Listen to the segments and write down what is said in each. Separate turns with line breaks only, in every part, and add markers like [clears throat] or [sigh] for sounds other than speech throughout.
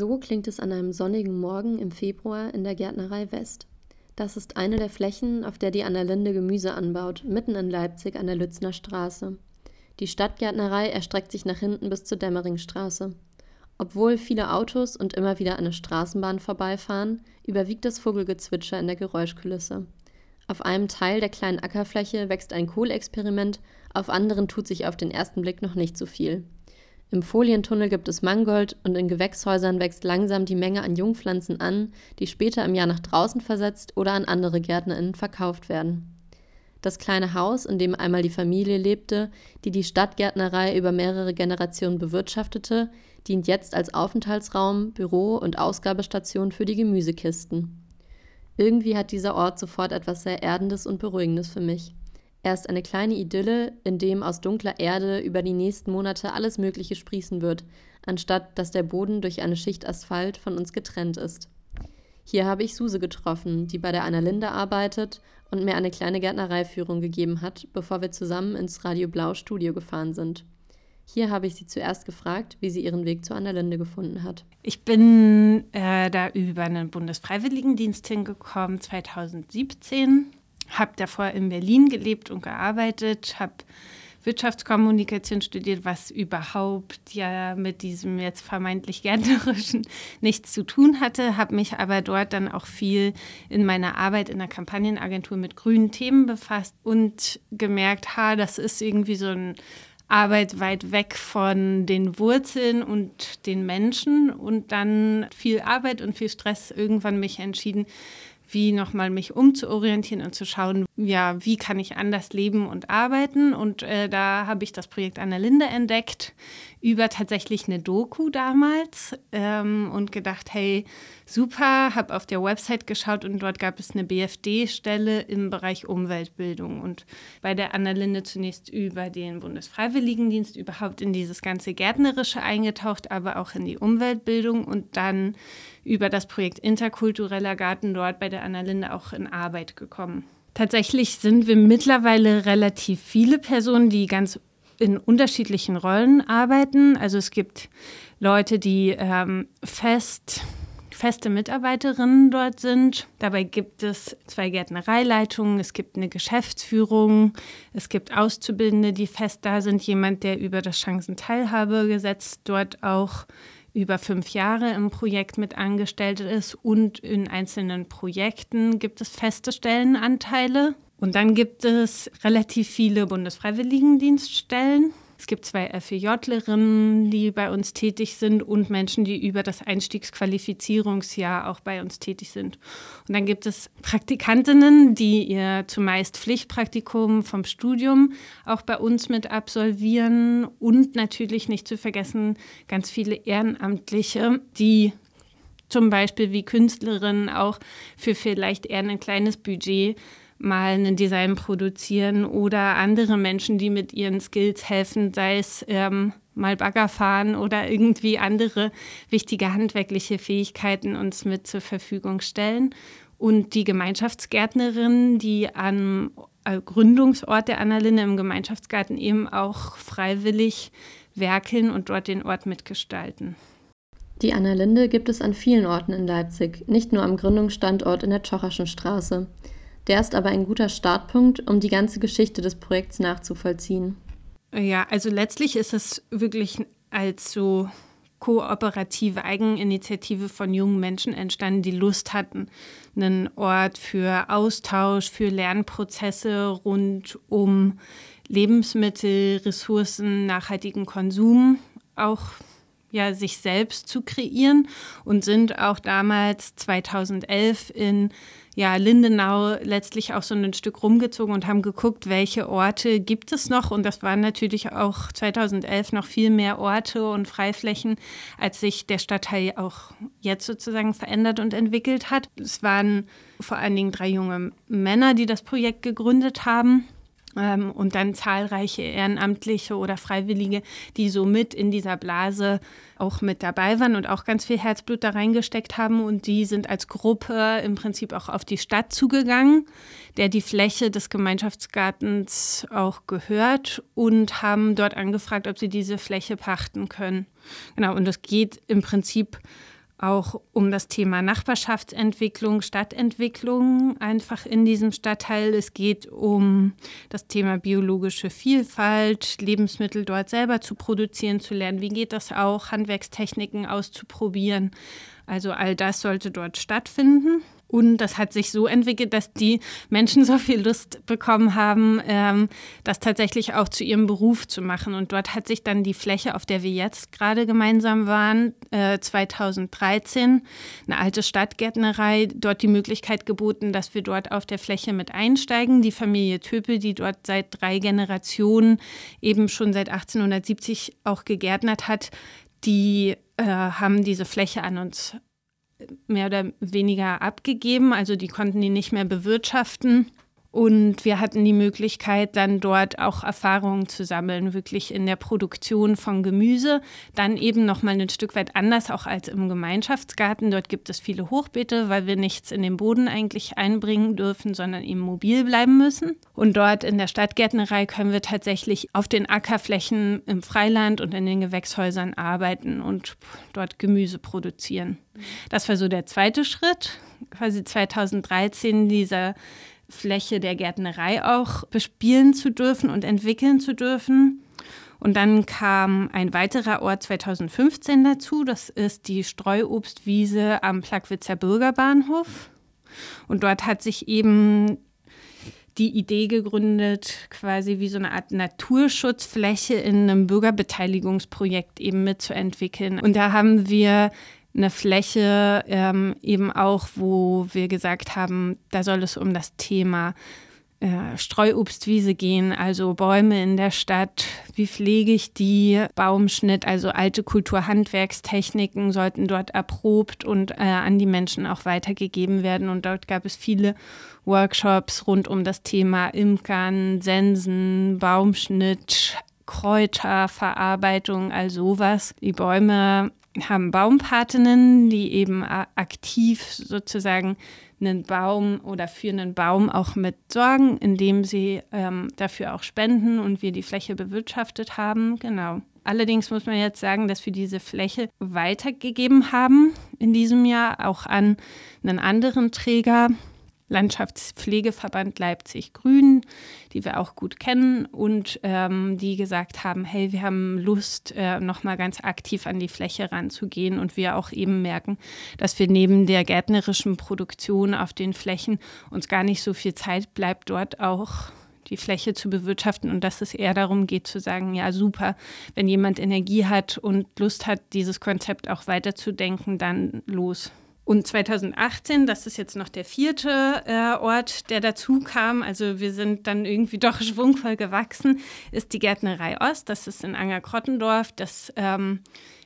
So klingt es an einem sonnigen Morgen im Februar in der Gärtnerei West. Das ist eine der Flächen, auf der die Annalinde Gemüse anbaut, mitten in Leipzig an der Lützner Straße. Die Stadtgärtnerei erstreckt sich nach hinten bis zur Dämmeringstraße. Obwohl viele Autos und immer wieder eine Straßenbahn vorbeifahren, überwiegt das Vogelgezwitscher in der Geräuschkulisse. Auf einem Teil der kleinen Ackerfläche wächst ein Kohlexperiment, auf anderen tut sich auf den ersten Blick noch nicht so viel. Im Folientunnel gibt es Mangold und in Gewächshäusern wächst langsam die Menge an Jungpflanzen an, die später im Jahr nach draußen versetzt oder an andere GärtnerInnen verkauft werden. Das kleine Haus, in dem einmal die Familie lebte, die die Stadtgärtnerei über mehrere Generationen bewirtschaftete, dient jetzt als Aufenthaltsraum, Büro und Ausgabestation für die Gemüsekisten. Irgendwie hat dieser Ort sofort etwas sehr Erdendes und Beruhigendes für mich. Er ist eine kleine Idylle, in dem aus dunkler Erde über die nächsten Monate alles Mögliche sprießen wird, anstatt dass der Boden durch eine Schicht Asphalt von uns getrennt ist. Hier habe ich Suse getroffen, die bei der Annalinde arbeitet und mir eine kleine Gärtnereiführung gegeben hat, bevor wir zusammen ins Radio Blau Studio gefahren sind. Hier habe ich sie zuerst gefragt, wie sie ihren Weg zur Annalinde gefunden hat.
Ich bin äh, da über einen Bundesfreiwilligendienst hingekommen, 2017 habe davor in Berlin gelebt und gearbeitet, habe Wirtschaftskommunikation studiert, was überhaupt ja mit diesem jetzt vermeintlich gärtnerischen [laughs] nichts zu tun hatte, habe mich aber dort dann auch viel in meiner Arbeit in der Kampagnenagentur mit grünen Themen befasst und gemerkt, ha, das ist irgendwie so eine Arbeit weit weg von den Wurzeln und den Menschen und dann viel Arbeit und viel Stress irgendwann mich entschieden, wie nochmal mich umzuorientieren und zu schauen, ja, wie kann ich anders leben und arbeiten. Und äh, da habe ich das Projekt Annalinde entdeckt, über tatsächlich eine Doku damals ähm, und gedacht, hey, super, habe auf der Website geschaut und dort gab es eine BFD-Stelle im Bereich Umweltbildung und bei der Annalinde zunächst über den Bundesfreiwilligendienst überhaupt in dieses ganze Gärtnerische eingetaucht, aber auch in die Umweltbildung und dann über das Projekt Interkultureller Garten dort bei der Annalinde auch in Arbeit gekommen. Tatsächlich sind wir mittlerweile relativ viele Personen, die ganz in unterschiedlichen Rollen arbeiten. Also es gibt Leute, die ähm, fest feste Mitarbeiterinnen dort sind. Dabei gibt es zwei Gärtnereileitungen, es gibt eine Geschäftsführung, es gibt Auszubildende, die fest da sind, jemand, der über das Chancenteilhabegesetz dort auch über fünf Jahre im Projekt mit angestellt ist und in einzelnen Projekten gibt es feste Stellenanteile. Und dann gibt es relativ viele Bundesfreiwilligendienststellen. Es gibt zwei FEJlerinnen, die bei uns tätig sind und Menschen, die über das Einstiegsqualifizierungsjahr auch bei uns tätig sind. Und dann gibt es Praktikantinnen, die ihr zumeist Pflichtpraktikum vom Studium auch bei uns mit absolvieren und natürlich nicht zu vergessen ganz viele Ehrenamtliche, die zum Beispiel wie Künstlerinnen auch für vielleicht eher ein kleines Budget mal ein Design produzieren oder andere Menschen, die mit ihren Skills helfen, sei es ähm, mal Bagger fahren oder irgendwie andere wichtige handwerkliche Fähigkeiten uns mit zur Verfügung stellen. Und die Gemeinschaftsgärtnerinnen, die am äh, Gründungsort der Annalinde im Gemeinschaftsgarten eben auch freiwillig werkeln und dort den Ort mitgestalten.
Die Annalinde gibt es an vielen Orten in Leipzig, nicht nur am Gründungsstandort in der Tschocherschen Straße. Der ist aber ein guter Startpunkt, um die ganze Geschichte des Projekts nachzuvollziehen.
Ja, also letztlich ist es wirklich als so kooperative Eigeninitiative von jungen Menschen entstanden, die Lust hatten, einen Ort für Austausch, für Lernprozesse rund um Lebensmittel, Ressourcen, nachhaltigen Konsum auch ja, sich selbst zu kreieren und sind auch damals 2011 in ja, Lindenau letztlich auch so ein Stück rumgezogen und haben geguckt, welche Orte gibt es noch. Und das waren natürlich auch 2011 noch viel mehr Orte und Freiflächen, als sich der Stadtteil auch jetzt sozusagen verändert und entwickelt hat. Es waren vor allen Dingen drei junge Männer, die das Projekt gegründet haben. Ähm, und dann zahlreiche Ehrenamtliche oder Freiwillige, die so mit in dieser Blase auch mit dabei waren und auch ganz viel Herzblut da reingesteckt haben. Und die sind als Gruppe im Prinzip auch auf die Stadt zugegangen, der die Fläche des Gemeinschaftsgartens auch gehört und haben dort angefragt, ob sie diese Fläche pachten können. Genau, und es geht im Prinzip auch um das Thema Nachbarschaftsentwicklung, Stadtentwicklung einfach in diesem Stadtteil. Es geht um das Thema biologische Vielfalt, Lebensmittel dort selber zu produzieren, zu lernen. Wie geht das auch, Handwerkstechniken auszuprobieren. Also all das sollte dort stattfinden. Und das hat sich so entwickelt, dass die Menschen so viel Lust bekommen haben, ähm, das tatsächlich auch zu ihrem Beruf zu machen. Und dort hat sich dann die Fläche, auf der wir jetzt gerade gemeinsam waren, äh, 2013, eine alte Stadtgärtnerei, dort die Möglichkeit geboten, dass wir dort auf der Fläche mit einsteigen. Die Familie Töpel, die dort seit drei Generationen eben schon seit 1870 auch gegärtnert hat, die äh, haben diese Fläche an uns mehr oder weniger abgegeben, also die konnten die nicht mehr bewirtschaften. Und wir hatten die Möglichkeit, dann dort auch Erfahrungen zu sammeln, wirklich in der Produktion von Gemüse. Dann eben nochmal ein Stück weit anders auch als im Gemeinschaftsgarten. Dort gibt es viele Hochbeete, weil wir nichts in den Boden eigentlich einbringen dürfen, sondern eben mobil bleiben müssen. Und dort in der Stadtgärtnerei können wir tatsächlich auf den Ackerflächen im Freiland und in den Gewächshäusern arbeiten und dort Gemüse produzieren. Das war so der zweite Schritt, quasi 2013 dieser Fläche der Gärtnerei auch bespielen zu dürfen und entwickeln zu dürfen. Und dann kam ein weiterer Ort 2015 dazu, das ist die Streuobstwiese am Plagwitzer Bürgerbahnhof. Und dort hat sich eben die Idee gegründet, quasi wie so eine Art Naturschutzfläche in einem Bürgerbeteiligungsprojekt eben mitzuentwickeln. Und da haben wir eine Fläche ähm, eben auch, wo wir gesagt haben, da soll es um das Thema äh, Streuobstwiese gehen, also Bäume in der Stadt, wie pflege ich die, Baumschnitt, also alte Kulturhandwerkstechniken sollten dort erprobt und äh, an die Menschen auch weitergegeben werden. Und dort gab es viele Workshops rund um das Thema Imkern, Sensen, Baumschnitt, Kräuterverarbeitung, all sowas. Die Bäume haben Baumpatinnen, die eben aktiv sozusagen einen Baum oder für einen Baum auch mit sorgen, indem sie ähm, dafür auch spenden und wir die Fläche bewirtschaftet haben. Genau. Allerdings muss man jetzt sagen, dass wir diese Fläche weitergegeben haben in diesem Jahr auch an einen anderen Träger, Landschaftspflegeverband Leipzig Grün, die wir auch gut kennen und ähm, die gesagt haben, hey, wir haben Lust, äh, nochmal ganz aktiv an die Fläche ranzugehen und wir auch eben merken, dass wir neben der gärtnerischen Produktion auf den Flächen uns gar nicht so viel Zeit bleibt, dort auch die Fläche zu bewirtschaften und dass es eher darum geht zu sagen, ja super, wenn jemand Energie hat und Lust hat, dieses Konzept auch weiterzudenken, dann los. Und 2018, das ist jetzt noch der vierte äh, Ort, der dazu kam, also wir sind dann irgendwie doch [laughs] schwungvoll gewachsen, ist die Gärtnerei Ost. Das ist in Angerkrottendorf. Das ähm,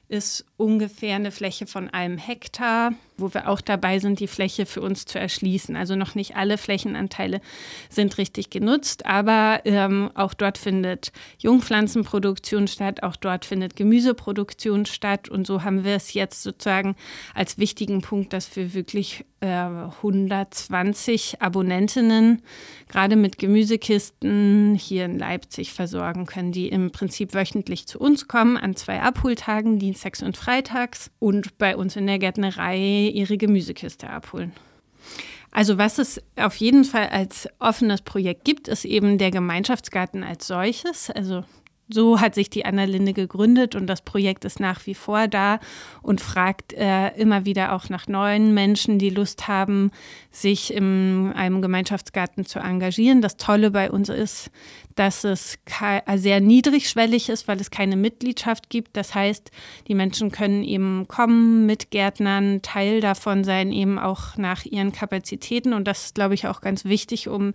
ist ungefähr eine Fläche von einem Hektar, wo wir auch dabei sind, die Fläche für uns zu erschließen. Also noch nicht alle Flächenanteile sind richtig genutzt, aber ähm, auch dort findet Jungpflanzenproduktion statt, auch dort findet Gemüseproduktion statt. Und so haben wir es jetzt sozusagen als wichtigen Punkt, dass wir wirklich äh, 120 Abonnentinnen gerade mit Gemüsekisten hier in Leipzig versorgen können, die im Prinzip wöchentlich zu uns kommen an zwei Abholtagen, Dienstags und freitags und bei uns in der Gärtnerei ihre Gemüsekiste abholen. Also was es auf jeden Fall als offenes Projekt gibt, ist eben der Gemeinschaftsgarten als solches. Also so hat sich die Anna-Linde gegründet und das Projekt ist nach wie vor da und fragt äh, immer wieder auch nach neuen Menschen, die Lust haben, sich in einem Gemeinschaftsgarten zu engagieren. Das Tolle bei uns ist, dass es äh, sehr niedrigschwellig ist, weil es keine Mitgliedschaft gibt. Das heißt, die Menschen können eben kommen mit Gärtnern, Teil davon sein, eben auch nach ihren Kapazitäten. Und das ist, glaube ich, auch ganz wichtig, um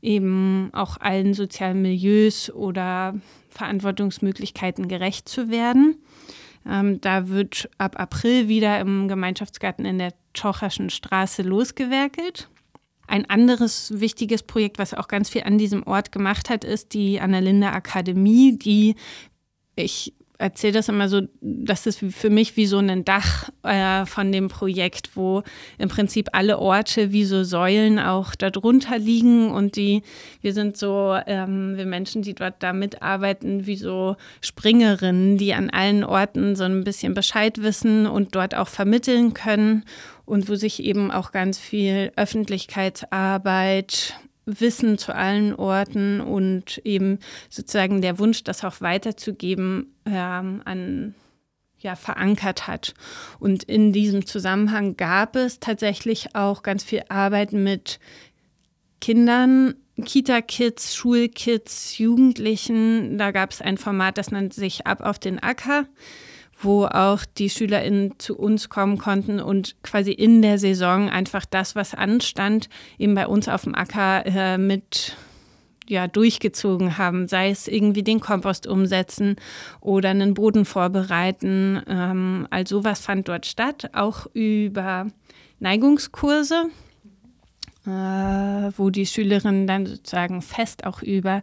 eben auch allen sozialen Milieus oder Verantwortungsmöglichkeiten gerecht zu werden. Ähm, da wird ab April wieder im Gemeinschaftsgarten in der Tschocherschen Straße losgewerkelt. Ein anderes wichtiges Projekt, was auch ganz viel an diesem Ort gemacht hat, ist die Annalinde Akademie, die ich erzähle das immer so, das ist für mich wie so ein Dach äh, von dem Projekt, wo im Prinzip alle Orte wie so Säulen auch darunter liegen und die, wir sind so, ähm, wir Menschen, die dort da mitarbeiten, wie so Springerinnen, die an allen Orten so ein bisschen Bescheid wissen und dort auch vermitteln können und wo sich eben auch ganz viel Öffentlichkeitsarbeit Wissen zu allen Orten und eben sozusagen der Wunsch, das auch weiterzugeben, ähm, an ja, verankert hat. Und in diesem Zusammenhang gab es tatsächlich auch ganz viel Arbeit mit Kindern, Kita-Kids, Schulkids, Jugendlichen. Da gab es ein Format, das nannte sich Ab auf den Acker wo auch die SchülerInnen zu uns kommen konnten und quasi in der Saison einfach das, was anstand, eben bei uns auf dem Acker äh, mit ja, durchgezogen haben, sei es irgendwie den Kompost umsetzen oder einen Boden vorbereiten. Ähm, all sowas fand dort statt, auch über Neigungskurse, äh, wo die Schülerinnen dann sozusagen fest auch über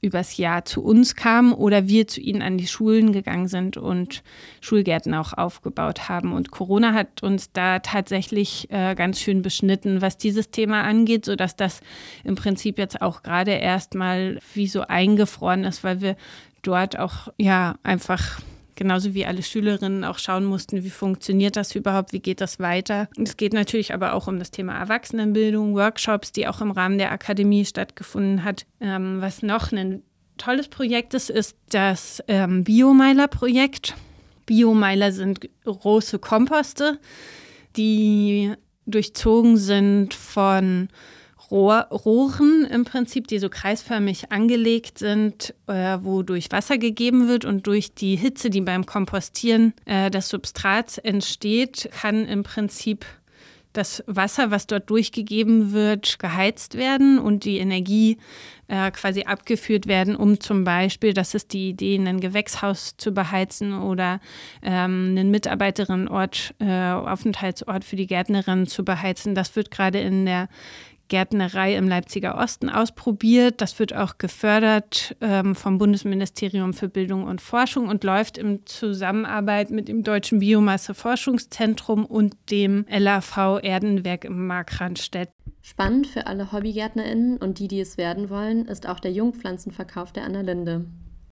übers Jahr zu uns kamen oder wir zu ihnen an die Schulen gegangen sind und Schulgärten auch aufgebaut haben. Und Corona hat uns da tatsächlich äh, ganz schön beschnitten, was dieses Thema angeht, sodass das im Prinzip jetzt auch gerade erstmal wie so eingefroren ist, weil wir dort auch ja einfach genauso wie alle Schülerinnen auch schauen mussten, wie funktioniert das überhaupt, wie geht das weiter. Es geht natürlich aber auch um das Thema Erwachsenenbildung, Workshops, die auch im Rahmen der Akademie stattgefunden hat. Ähm, was noch ein tolles Projekt ist, ist das ähm, Biomeiler-Projekt. Biomeiler sind große Komposte, die durchzogen sind von Rohren im Prinzip, die so kreisförmig angelegt sind, äh, wo durch Wasser gegeben wird und durch die Hitze, die beim Kompostieren äh, des Substrats entsteht, kann im Prinzip das Wasser, was dort durchgegeben wird, geheizt werden und die Energie äh, quasi abgeführt werden, um zum Beispiel, das ist die Idee, ein Gewächshaus zu beheizen oder ähm, einen Mitarbeiterinnenort, äh, Aufenthaltsort für die Gärtnerin zu beheizen. Das wird gerade in der Gärtnerei im Leipziger Osten ausprobiert. Das wird auch gefördert ähm, vom Bundesministerium für Bildung und Forschung und läuft in Zusammenarbeit mit dem Deutschen Biomasse-Forschungszentrum und dem LAV Erdenwerk im Markranstädt.
Spannend für alle HobbygärtnerInnen und die, die es werden wollen, ist auch der Jungpflanzenverkauf der Anna Linde.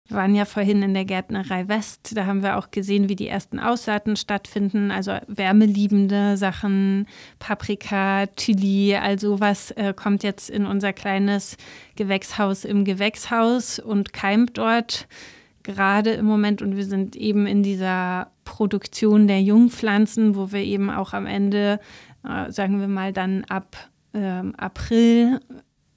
Wir waren ja vorhin in der Gärtnerei West. Da haben wir auch gesehen, wie die ersten Aussaaten stattfinden. Also wärmeliebende Sachen, Paprika, Chili, all sowas äh, kommt jetzt in unser kleines Gewächshaus im Gewächshaus und keimt dort gerade im Moment. Und wir sind eben in dieser Produktion der Jungpflanzen, wo wir eben auch am Ende, äh, sagen wir mal, dann ab ähm, April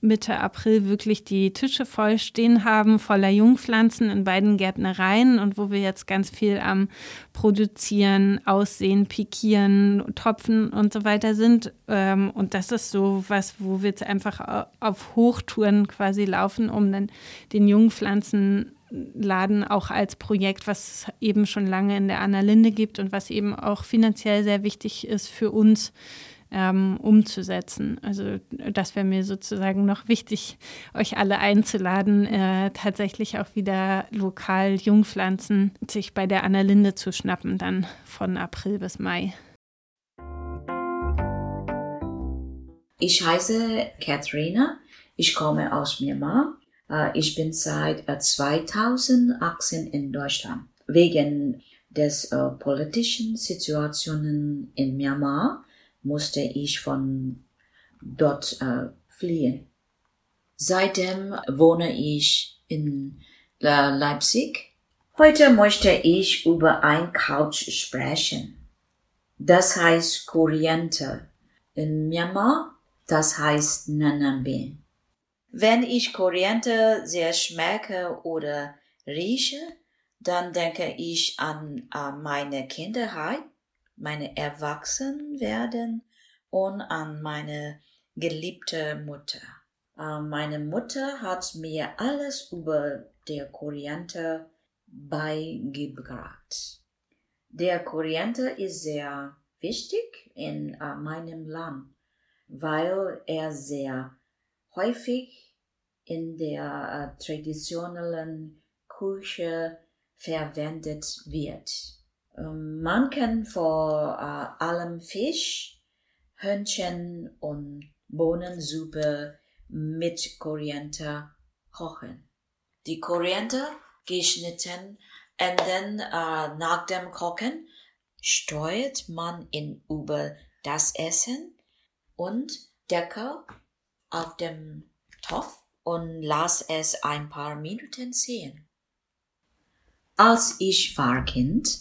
Mitte April wirklich die Tische voll stehen haben, voller Jungpflanzen in beiden Gärtnereien und wo wir jetzt ganz viel am Produzieren, Aussehen, Pikieren, Topfen und so weiter sind. Ähm, und das ist so was, wo wir jetzt einfach auf Hochtouren quasi laufen, um dann den Jungpflanzenladen auch als Projekt, was es eben schon lange in der Anna Linde gibt und was eben auch finanziell sehr wichtig ist für uns, ähm, umzusetzen. Also das wäre mir sozusagen noch wichtig, euch alle einzuladen, äh, tatsächlich auch wieder lokal Jungpflanzen sich bei der Annalinde zu schnappen, dann von April bis Mai.
Ich heiße Katharina, ich komme aus Myanmar. Äh, ich bin seit 2018 äh, in Deutschland. Wegen des äh, politischen Situationen in Myanmar musste ich von dort äh, fliehen. Seitdem wohne ich in äh, Leipzig. Heute möchte ich über ein Couch sprechen. Das heißt Koriander. In Myanmar, das heißt Nanambe. Wenn ich Koriander sehr schmecke oder rieche, dann denke ich an, an meine Kinderheit meine Erwachsenwerden und an meine geliebte Mutter. Äh, meine Mutter hat mir alles über der Koriander beigebracht. Der Koriander ist sehr wichtig in uh, meinem Land, weil er sehr häufig in der uh, traditionellen Küche verwendet wird. Ähm, man kann vor äh, allem Fisch, Hühnchen und Bohnensuppe mit Koriander kochen. Die Koriander geschnitten und dann äh, nach dem Kochen steuert man ihn über das Essen und Deckel auf dem Topf und lass es ein paar Minuten ziehen. Als ich war Kind,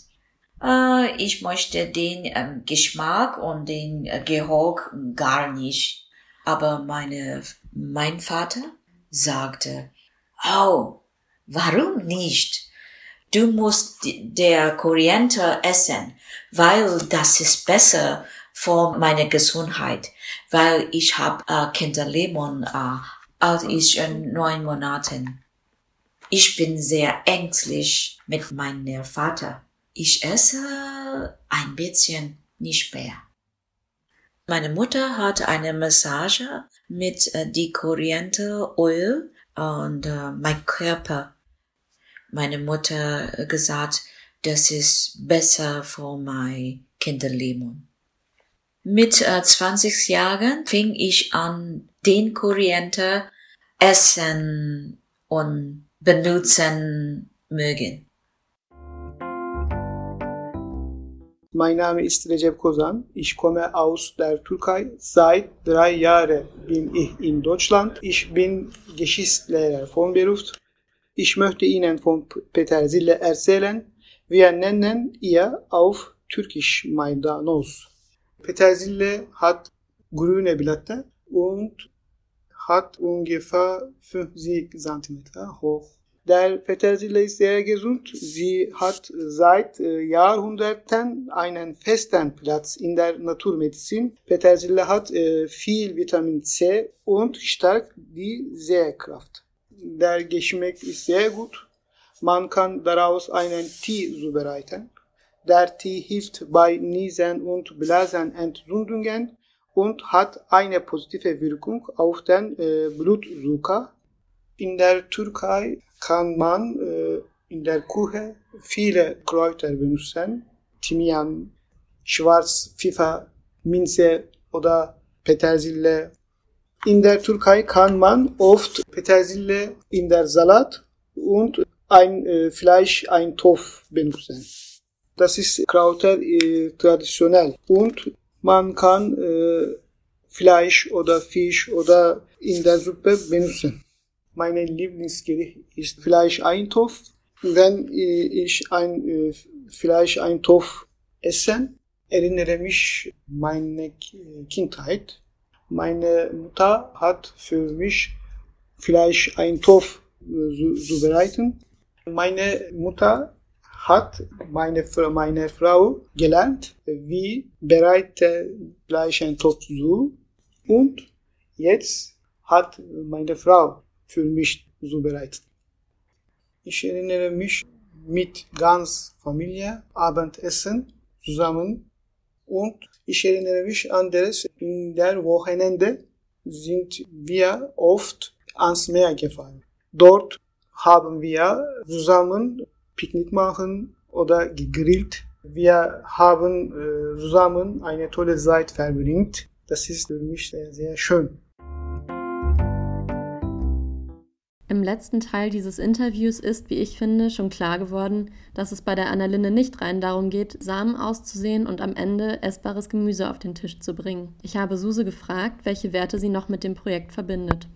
ich möchte den äh, Geschmack und den äh, Geruch gar nicht. Aber meine, mein Vater sagte, oh, warum nicht? Du musst der Koriander essen, weil das ist besser für meine Gesundheit, weil ich habe äh, Kinderlemon, äh, als ich in neun Monaten. Ich bin sehr ängstlich mit meinem Vater. Ich esse ein bisschen nicht mehr. Meine Mutter hat eine Massage mit äh, die Korianderöl und äh, mein Körper. Meine Mutter gesagt, das ist besser für mein Kinderleben. Mit äh, 20 Jahren fing ich an, den Koriander essen und benutzen mögen.
Mein Name ist Recep Kozan. Ich komme aus der Türkei. Seit drei Jahren bin ich in Deutschland. Ich bin Geschichtslehrer von Beruf. Ich möchte Ihnen von Petersille erzählen. Wir nennen ihr auf Türkisch Maydanoz. Petersille hat grüne Blätter und hat ungefähr 50 cm hoch. Der Petersilie ist sehr gesund. Sie hat seit äh, Jahrhunderten einen festen Platz in der Naturmedizin. Petersilie hat äh, viel Vitamin C und stärkt die Sehkraft. Der Geschmack ist sehr gut. Man kann daraus einen Tee zubereiten. Der Tee hilft bei Niesen- und Blasenentzündungen und hat eine positive Wirkung auf den äh, Blutzucker. In der Türkei kann man äh, in der Küche viele Kräuter benutzen. Thymian, Schwarzpfeffer, Minze oder Petersilie. In der Türkei kann man oft Petersilie in der Salat und ein äh, Fleisch, ein Tof benutzen. Das ist Krauter äh, traditionell und man kann äh, Fleisch oder Fisch oder in der Suppe benutzen. Meine Lieblingsgericht ist Fleisch-Eintopf. Wenn äh, ich ein äh, Fleisch-Eintopf esse, erinnere mich meine Kindheit. Meine Mutter hat für mich Fleisch-Eintopf äh, zubereiten. Meine Mutter hat meine, meine Frau gelernt, wie bereite Fleisch ein Topf zu und jetzt hat meine Frau für mich zubereitet. Ich erinnere mich mit ganz Familie Abendessen zusammen und ich erinnere mich an das in der Wochenende sind wir oft ans Meer gefahren. Dort haben wir zusammen Picknick machen oder gegrillt. Wir haben äh, zusammen eine tolle Zeit verbringt. Das ist für mich sehr, sehr schön.
Im letzten Teil dieses Interviews ist, wie ich finde, schon klar geworden, dass es bei der Annalinde nicht rein darum geht, Samen auszusehen und am Ende essbares Gemüse auf den Tisch zu bringen. Ich habe Suse gefragt, welche Werte sie noch mit dem Projekt verbindet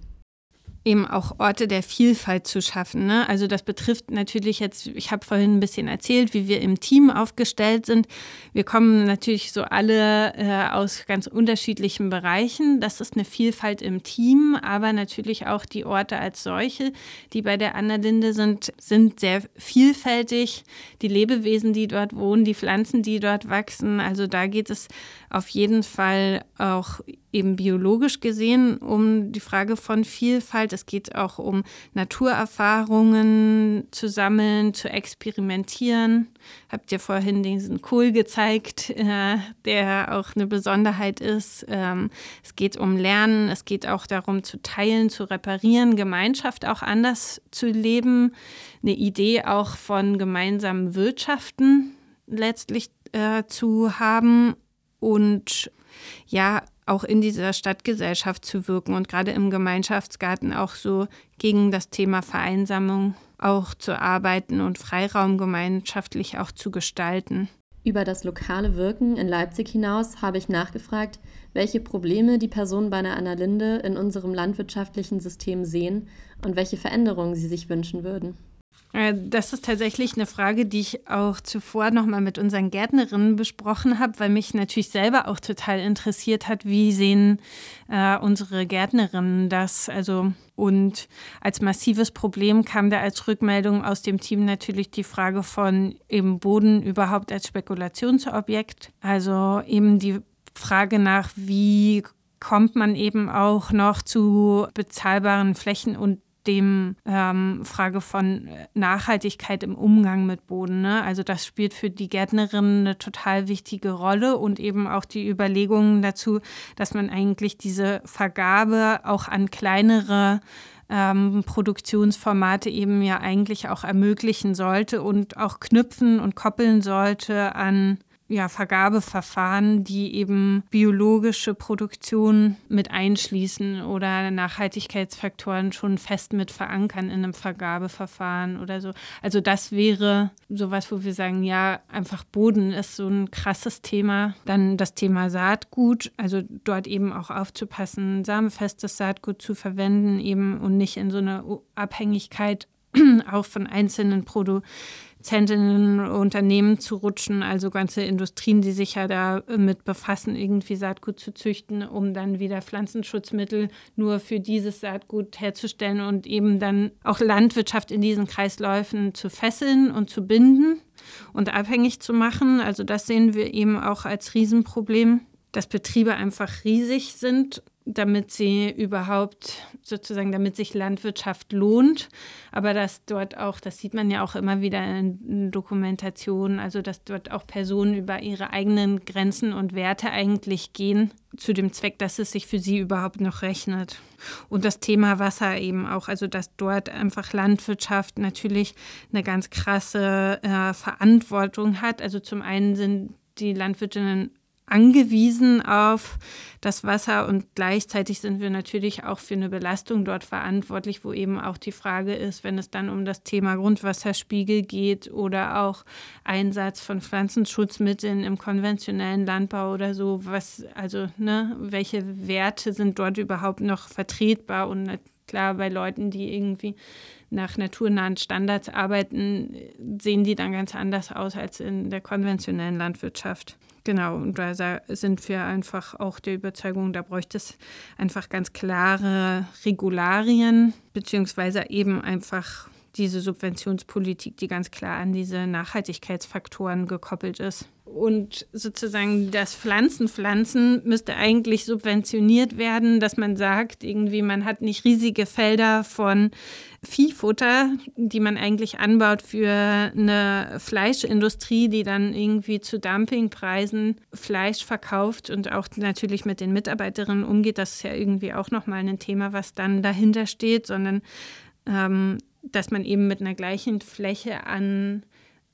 eben auch Orte der Vielfalt zu schaffen. Ne? Also das betrifft natürlich jetzt, ich habe vorhin ein bisschen erzählt, wie wir im Team aufgestellt sind. Wir kommen natürlich so alle äh, aus ganz unterschiedlichen Bereichen. Das ist eine Vielfalt im Team, aber natürlich auch die Orte als solche, die bei der Annalinde sind, sind sehr vielfältig. Die Lebewesen, die dort wohnen, die Pflanzen, die dort wachsen. Also da geht es auf jeden Fall auch eben biologisch gesehen um die Frage von Vielfalt Es geht auch um Naturerfahrungen zu sammeln, zu experimentieren. Habt ihr vorhin diesen Kohl gezeigt, äh, der auch eine Besonderheit ist. Ähm, es geht um Lernen, es geht auch darum zu teilen, zu reparieren, Gemeinschaft auch anders zu leben. Eine Idee auch von gemeinsamen Wirtschaften letztlich äh, zu haben und ja, auch in dieser Stadtgesellschaft zu wirken und gerade im Gemeinschaftsgarten auch so gegen das Thema Vereinsamung auch zu arbeiten und Freiraum gemeinschaftlich auch zu gestalten.
Über das lokale Wirken in Leipzig hinaus habe ich nachgefragt, welche Probleme die Personen bei einer Annalinde in unserem landwirtschaftlichen System sehen und welche Veränderungen sie sich wünschen würden.
Äh, das ist tatsächlich eine Frage, die ich auch zuvor nochmal mit unseren Gärtnerinnen besprochen habe, weil mich natürlich selber auch total interessiert hat, wie sehen äh, unsere Gärtnerinnen das. Also und als massives Problem kam da als Rückmeldung aus dem Team natürlich die Frage von eben Boden überhaupt als Spekulationsobjekt. Also eben die Frage nach, wie kommt man eben auch noch zu bezahlbaren Flächen und dem ähm, Frage von Nachhaltigkeit im Umgang mit Boden. Ne? Also das spielt für die Gärtnerin eine total wichtige Rolle und eben auch die Überlegungen dazu, dass man eigentlich diese Vergabe auch an kleinere ähm, Produktionsformate eben ja eigentlich auch ermöglichen sollte und auch knüpfen und koppeln sollte an ja, Vergabeverfahren, die eben biologische Produktion mit einschließen oder Nachhaltigkeitsfaktoren schon fest mit verankern in einem Vergabeverfahren oder so. Also das wäre sowas, wo wir sagen, ja, einfach Boden ist so ein krasses Thema. Dann das Thema Saatgut, also dort eben auch aufzupassen, samenfestes Saatgut zu verwenden eben und nicht in so eine Abhängigkeit [clears throat] auch von einzelnen Produkten Produzentinnen Unternehmen zu rutschen, also ganze Industrien, die sich ja damit befassen, irgendwie Saatgut zu züchten, um dann wieder Pflanzenschutzmittel nur für dieses Saatgut herzustellen und eben dann auch Landwirtschaft in diesen Kreisläufen zu fesseln und zu binden und abhängig zu machen. Also das sehen wir eben auch als Riesenproblem, dass Betriebe einfach riesig sind damit sie überhaupt sozusagen, damit sich Landwirtschaft lohnt. Aber dass dort auch, das sieht man ja auch immer wieder in Dokumentationen, also dass dort auch Personen über ihre eigenen Grenzen und Werte eigentlich gehen, zu dem Zweck, dass es sich für sie überhaupt noch rechnet. Und das Thema Wasser eben auch, also dass dort einfach Landwirtschaft natürlich eine ganz krasse äh, Verantwortung hat. Also zum einen sind die Landwirtinnen angewiesen auf das Wasser und gleichzeitig sind wir natürlich auch für eine Belastung dort verantwortlich, wo eben auch die Frage ist, wenn es dann um das Thema Grundwasserspiegel geht oder auch Einsatz von Pflanzenschutzmitteln im konventionellen Landbau oder so, was also ne, welche Werte sind dort überhaupt noch vertretbar und klar bei Leuten, die irgendwie nach naturnahen Standards arbeiten, sehen die dann ganz anders aus als in der konventionellen Landwirtschaft. Genau, und da sind wir einfach auch der Überzeugung, da bräuchte es einfach ganz klare Regularien, beziehungsweise eben einfach diese Subventionspolitik, die ganz klar an diese Nachhaltigkeitsfaktoren gekoppelt ist. Und sozusagen das Pflanzenpflanzen müsste eigentlich subventioniert werden, dass man sagt, irgendwie man hat nicht riesige Felder von Viehfutter, die man eigentlich anbaut für eine Fleischindustrie, die dann irgendwie zu Dumpingpreisen Fleisch verkauft und auch natürlich mit den Mitarbeiterinnen umgeht. Das ist ja irgendwie auch nochmal ein Thema, was dann dahinter steht, sondern ähm, dass man eben mit einer gleichen Fläche an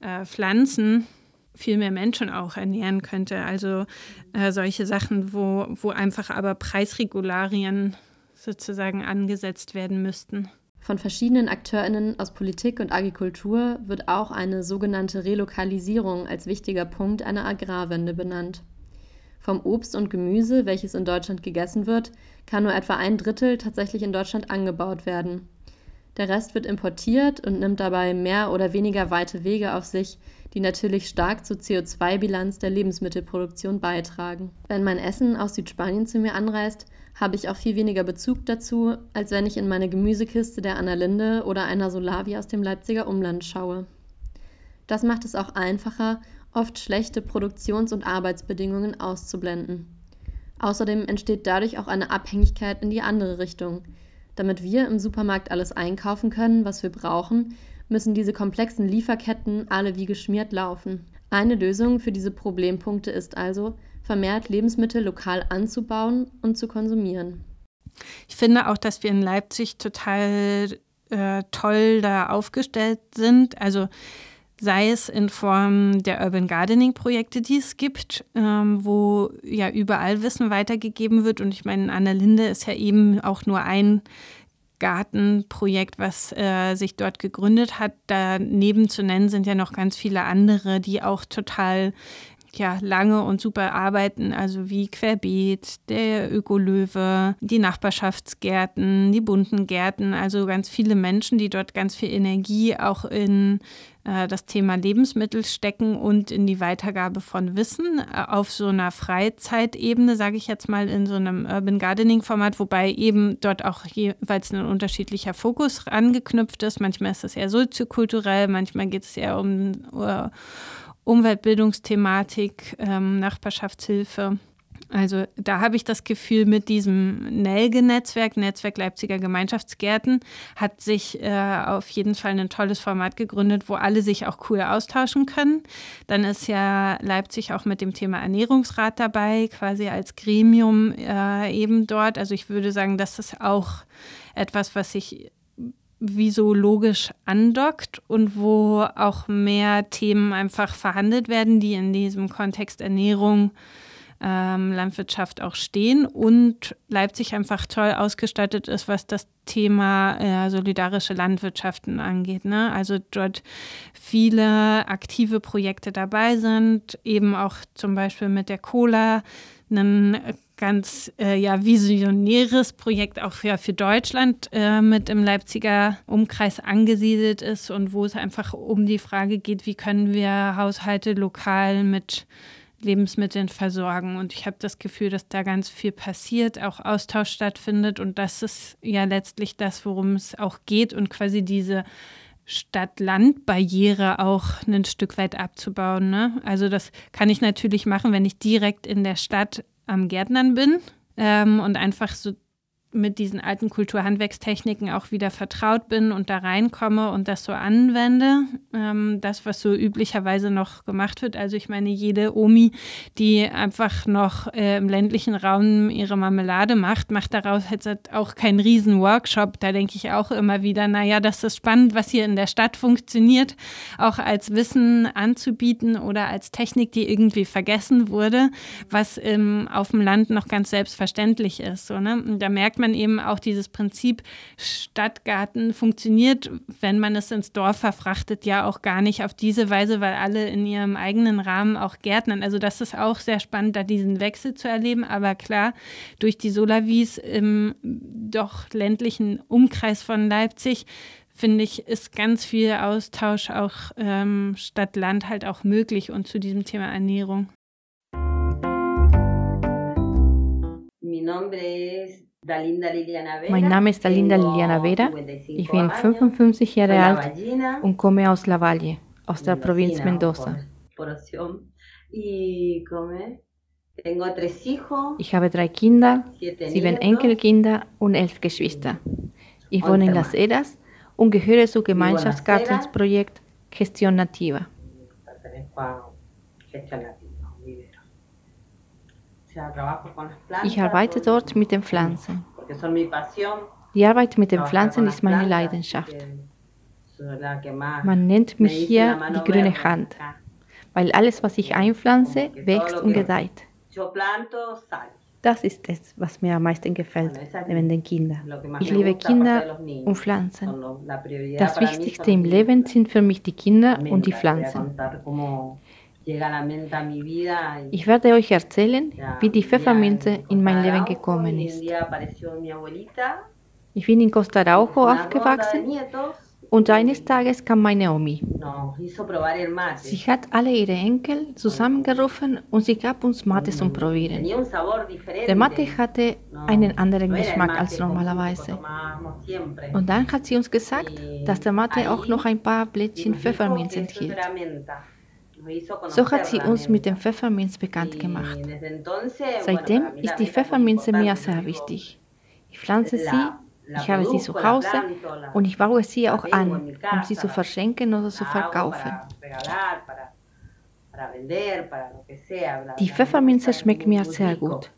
äh, Pflanzen viel mehr Menschen auch ernähren könnte. Also äh, solche Sachen, wo, wo einfach aber Preisregularien sozusagen angesetzt werden müssten.
Von verschiedenen AkteurInnen aus Politik und Agrikultur wird auch eine sogenannte Relokalisierung als wichtiger Punkt einer Agrarwende benannt. Vom Obst und Gemüse, welches in Deutschland gegessen wird, kann nur etwa ein Drittel tatsächlich in Deutschland angebaut werden. Der Rest wird importiert und nimmt dabei mehr oder weniger weite Wege auf sich, die natürlich stark zur CO2-Bilanz der Lebensmittelproduktion beitragen. Wenn mein Essen aus Südspanien zu mir anreist, habe ich auch viel weniger Bezug dazu, als wenn ich in meine Gemüsekiste der Annalinde oder einer Solavi aus dem Leipziger Umland schaue. Das macht es auch einfacher, oft schlechte Produktions- und Arbeitsbedingungen auszublenden. Außerdem entsteht dadurch auch eine Abhängigkeit in die andere Richtung, Damit wir im Supermarkt alles einkaufen können, was wir brauchen, müssen diese komplexen Lieferketten alle wie geschmiert laufen. Eine Lösung für diese Problempunkte ist also, vermehrt Lebensmittel lokal anzubauen und zu konsumieren.
Ich finde auch, dass wir in Leipzig total äh, toll da aufgestellt sind. Also sei es in Form der Urban Gardening Projekte, die es gibt, ähm, wo ja überall Wissen weitergegeben wird. Und ich meine, Anna Linde ist ja eben auch nur ein Gartenprojekt, was äh, sich dort gegründet hat. Daneben zu nennen sind ja noch ganz viele andere, die auch total ja, lange und super arbeiten, also wie Querbeet, der Ökolöwe, die Nachbarschaftsgärten, die bunten Gärten, also ganz viele Menschen, die dort ganz viel Energie auch in äh, das Thema Lebensmittel stecken und in die Weitergabe von Wissen äh, auf so einer Freizeitebene, sage ich jetzt mal, in so einem Urban Gardening Format, wobei eben dort auch jeweils ein unterschiedlicher Fokus angeknüpft ist. Manchmal ist es eher soziokulturell, manchmal geht es eher um uh, Umweltbildungsthematik, ähm, Nachbarschaftshilfe. Also da habe ich das Gefühl, mit diesem Nelge-Netzwerk, Netzwerk Leipziger Gemeinschaftsgärten, hat sich äh, auf jeden Fall ein tolles Format gegründet, wo alle sich auch cool austauschen können. Dann ist ja Leipzig auch mit dem Thema Ernährungsrat dabei, quasi als Gremium äh, eben dort. Also ich würde sagen, das ist auch etwas, was sich wie so logisch andockt und wo auch mehr Themen einfach verhandelt werden, die in diesem Kontext Ernährung, ähm, Landwirtschaft auch stehen und Leipzig einfach toll ausgestattet ist, was das Thema äh, solidarische Landwirtschaften angeht. Ne? Also dort viele aktive Projekte dabei sind, eben auch zum Beispiel mit der Cola ein ganz äh, ja, visionäres Projekt auch ja, für Deutschland äh, mit im Leipziger Umkreis angesiedelt ist und wo es einfach um die Frage geht, wie können wir Haushalte lokal mit Lebensmitteln versorgen. Und ich habe das Gefühl, dass da ganz viel passiert, auch Austausch stattfindet. Und das ist ja letztlich das, worum es auch geht und quasi diese Stadt-Land-Barriere auch ein Stück weit abzubauen. Ne? Also das kann ich natürlich machen, wenn ich direkt in der Stadt am Gärtnern bin ähm, und einfach so mit diesen alten Kulturhandwerkstechniken auch wieder vertraut bin und da reinkomme und das so anwende. Ähm, das, was so üblicherweise noch gemacht wird. Also ich meine, jede Omi, die einfach noch äh, im ländlichen Raum ihre Marmelade macht, macht daraus jetzt auch keinen riesen Workshop. Da denke ich auch immer wieder, naja, das ist spannend, was hier in der Stadt funktioniert, auch als Wissen anzubieten oder als Technik, die irgendwie vergessen wurde, was ähm, auf dem Land noch ganz selbstverständlich ist. So, ne? Und da merkt man eben auch dieses Prinzip Stadtgarten funktioniert, wenn man es ins Dorf verfrachtet, ja auch gar nicht auf diese Weise, weil alle in ihrem eigenen Rahmen auch gärtnern. Also das ist auch sehr spannend, da diesen Wechsel zu erleben. Aber klar, durch die Solavis im doch ländlichen Umkreis von Leipzig finde ich, ist ganz viel Austausch auch ähm, Stadt-Land halt auch möglich und zu diesem Thema Ernährung.
Mi nombre es mein Name ist Dalinda Liliana Vera. Ich bin 55 Jahre alt und komme aus La Valle, aus der Provinz Mendoza. Ich habe drei Kinder, sieben Enkelkinder und elf Geschwister. Ich wohne in Las Heras und gehöre zum Gemeinschaftsgartensprojekt Gestión Nativa. Ich arbeite dort mit den Pflanzen. Die Arbeit mit den Pflanzen ist meine Leidenschaft. Man nennt mich hier die grüne Hand, weil alles, was ich einpflanze, wächst und gedeiht. Das ist es, was mir am meisten gefällt, neben den Kindern. Ich liebe Kinder und Pflanzen. Das Wichtigste im Leben sind für mich die Kinder und die Pflanzen. Ich werde euch erzählen, wie die Pfefferminze in mein Leben gekommen ist. Ich bin in Costa Raujo aufgewachsen und eines Tages kam meine Omi. Sie hat alle ihre Enkel zusammengerufen und sie gab uns Mate zum Probieren. Der Mate hatte einen anderen Geschmack als normalerweise. Und dann hat sie uns gesagt, dass der Mate auch noch ein paar Blättchen Pfefferminz enthielt. So hat sie uns mit dem Pfefferminz bekannt gemacht. Seitdem ist die Pfefferminze mir sehr wichtig. Ich pflanze sie Ich habe sie zu Hause und ich baue sie auch an, um sie zu verschenken oder zu verkaufen. Die Pfefferminze schmeckt mir sehr gut.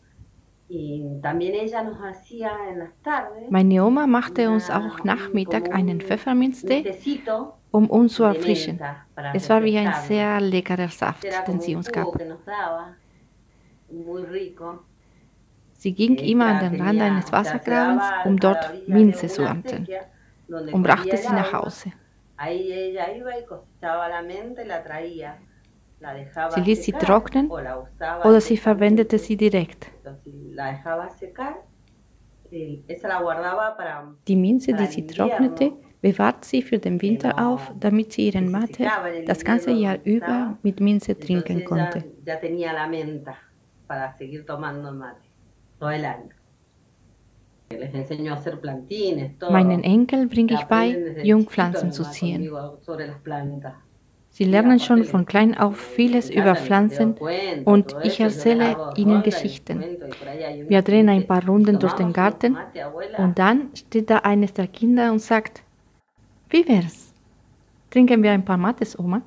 Meine Oma machte uns auch Nachmittag einen Pfefferminztee, um uns zu erfrischen. Es war wie ein sehr leckerer Saft, den sie uns gab. Sie ging immer an den Rand eines Wassergrabens, um dort Minze zu ernten, und brachte sie nach Hause. Sie ließ sie trocknen oder sie verwendete sie direkt. Die Minze, die sie trocknete, bewahrt sie für den Winter auf, damit sie ihren Mate das ganze Jahr über mit Minze trinken konnte. Meinen Enkel bringe ich bei, Jungpflanzen zu ziehen. Sie lernen schon von klein auf vieles über Pflanzen und ich erzähle ihnen Geschichten. Wir drehen ein paar Runden durch den Garten und dann steht da eines der Kinder und sagt, wie wär's? Trinken wir ein paar Mates, Oma?